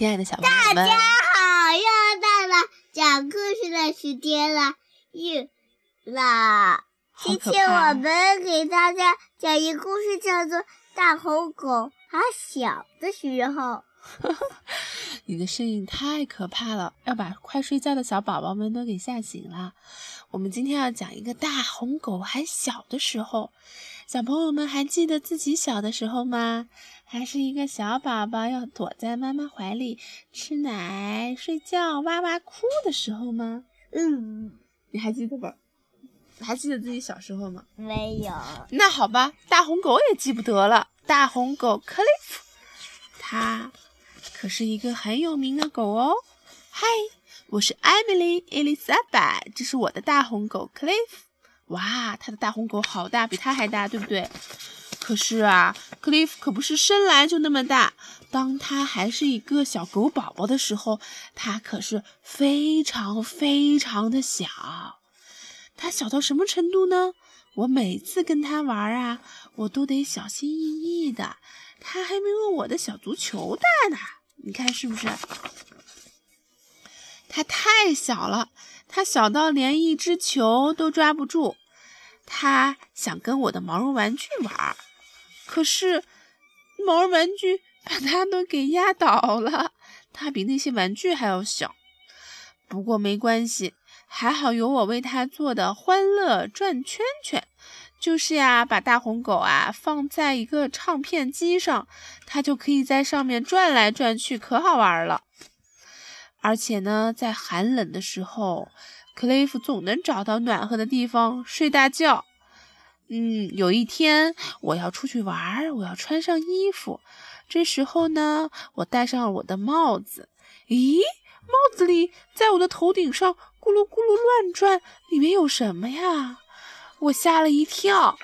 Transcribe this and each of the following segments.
亲爱的小朋友们，大家好，又到了讲故事的时间了，又啦！今天我们给大家讲一个故事，叫做《大红狗它小的时候》。你的声音太可怕了，要把快睡觉的小宝宝们都给吓醒了。我们今天要讲一个大红狗还小的时候。小朋友们还记得自己小的时候吗？还是一个小宝宝，要躲在妈妈怀里吃奶、睡觉、哇哇哭的时候吗？嗯，你还记得吧？还记得自己小时候吗？没有。那好吧，大红狗也记不得了。大红狗克利夫，它可是一个很有名的狗哦。嗨，我是艾米丽·伊丽莎白，这是我的大红狗 Cliff。哇，他的大红狗好大，比他还大，对不对？可是啊，，Cliff 可不是生来就那么大。当他还是一个小狗宝宝的时候，他可是非常非常的小。他小到什么程度呢？我每次跟他玩啊，我都得小心翼翼的。他还没有我的小足球大呢，你看是不是？它太小了，它小到连一只球都抓不住。它想跟我的毛绒玩具玩，可是毛绒玩具 把它都给压倒了。它比那些玩具还要小，不过没关系，还好有我为它做的欢乐转圈圈。就是呀，把大红狗啊放在一个唱片机上，它就可以在上面转来转去，可好玩了。而且呢，在寒冷的时候。克雷夫总能找到暖和的地方睡大觉。嗯，有一天我要出去玩，我要穿上衣服。这时候呢，我戴上了我的帽子。咦，帽子里在我的头顶上咕噜咕噜乱转，里面有什么呀？我吓了一跳。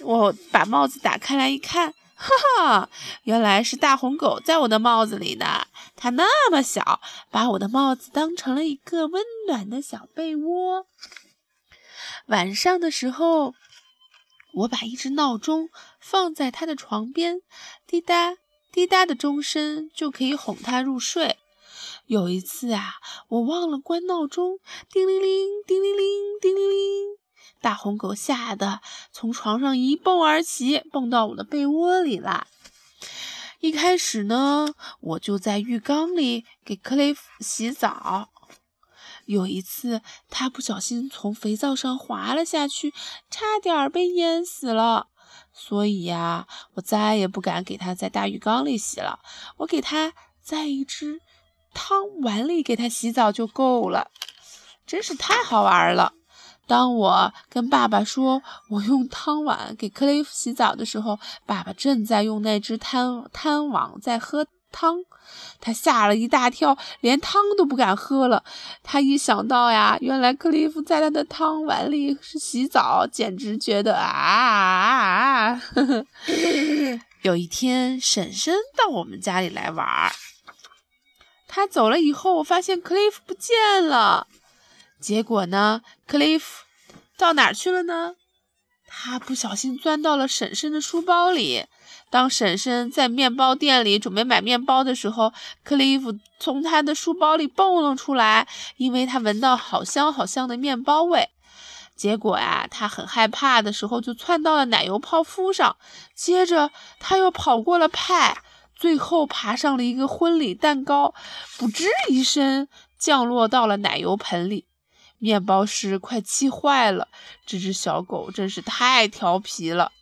我把帽子打开来一看。哈哈，原来是大红狗在我的帽子里呢。它那么小，把我的帽子当成了一个温暖的小被窝。晚上的时候，我把一只闹钟放在它的床边，滴答滴答的钟声就可以哄它入睡。有一次啊，我忘了关闹钟，叮铃铃，叮铃铃，叮铃铃。大红狗吓得从床上一蹦而起，蹦到我的被窝里啦。一开始呢，我就在浴缸里给克雷夫洗澡。有一次，他不小心从肥皂上滑了下去，差点被淹死了。所以呀，我再也不敢给他在大浴缸里洗了。我给他在一只汤碗里给他洗澡就够了，真是太好玩了。当我跟爸爸说我用汤碗给克雷夫洗澡的时候，爸爸正在用那只汤汤碗在喝汤，他吓了一大跳，连汤都不敢喝了。他一想到呀，原来克雷夫在他的汤碗里是洗澡，简直觉得啊啊！有一天，婶婶到我们家里来玩，他走了以后，我发现克雷夫不见了。结果呢？克利夫到哪儿去了呢？他不小心钻到了婶婶的书包里。当婶婶在面包店里准备买面包的时候，克利夫从他的书包里蹦了出来，因为他闻到好香好香的面包味。结果呀，他很害怕的时候就窜到了奶油泡芙上，接着他又跑过了派，最后爬上了一个婚礼蛋糕，噗吱一声降落到了奶油盆里。面包师快气坏了，这只小狗真是太调皮了，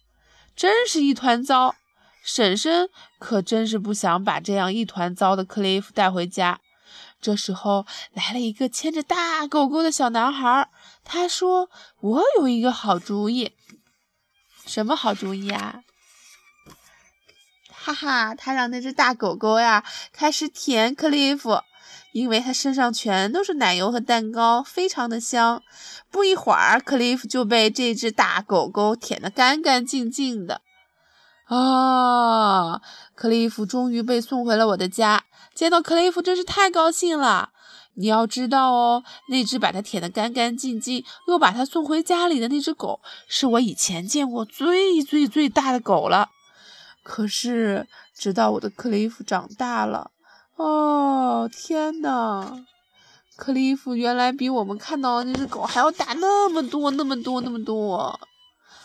真是一团糟。婶婶可真是不想把这样一团糟的克利夫带回家。这时候来了一个牵着大狗狗的小男孩，他说：“我有一个好主意。”什么好主意啊？哈哈，他让那只大狗狗呀开始舔克利夫。因为它身上全都是奶油和蛋糕，非常的香。不一会儿，克利夫就被这只大狗狗舔得干干净净的。啊！克利夫终于被送回了我的家。见到克利夫真是太高兴了。你要知道哦，那只把它舔得干干净净，又把它送回家里的那只狗，是我以前见过最最最大的狗了。可是，直到我的克利夫长大了。哦，天呐！克利夫原来比我们看到的那只狗还要大那么多，那么多，那么多，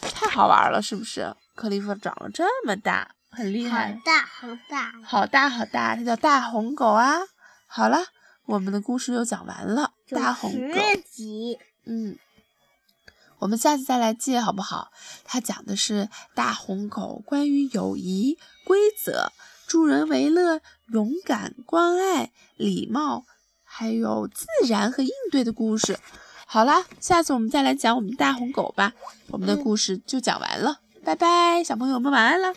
太好玩了，是不是？克利夫长了这么大，很厉害，好大好大，好大好大，它叫大红狗啊！好了，我们的故事又讲完了，大红狗，集，嗯，我们下次再来借好不好？它讲的是大红狗关于友谊、规则、助人为乐、勇敢、关爱、礼貌。还有自然和应对的故事。好啦，下次我们再来讲我们大红狗吧。我们的故事就讲完了，拜拜，小朋友们晚安了，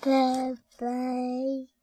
拜拜。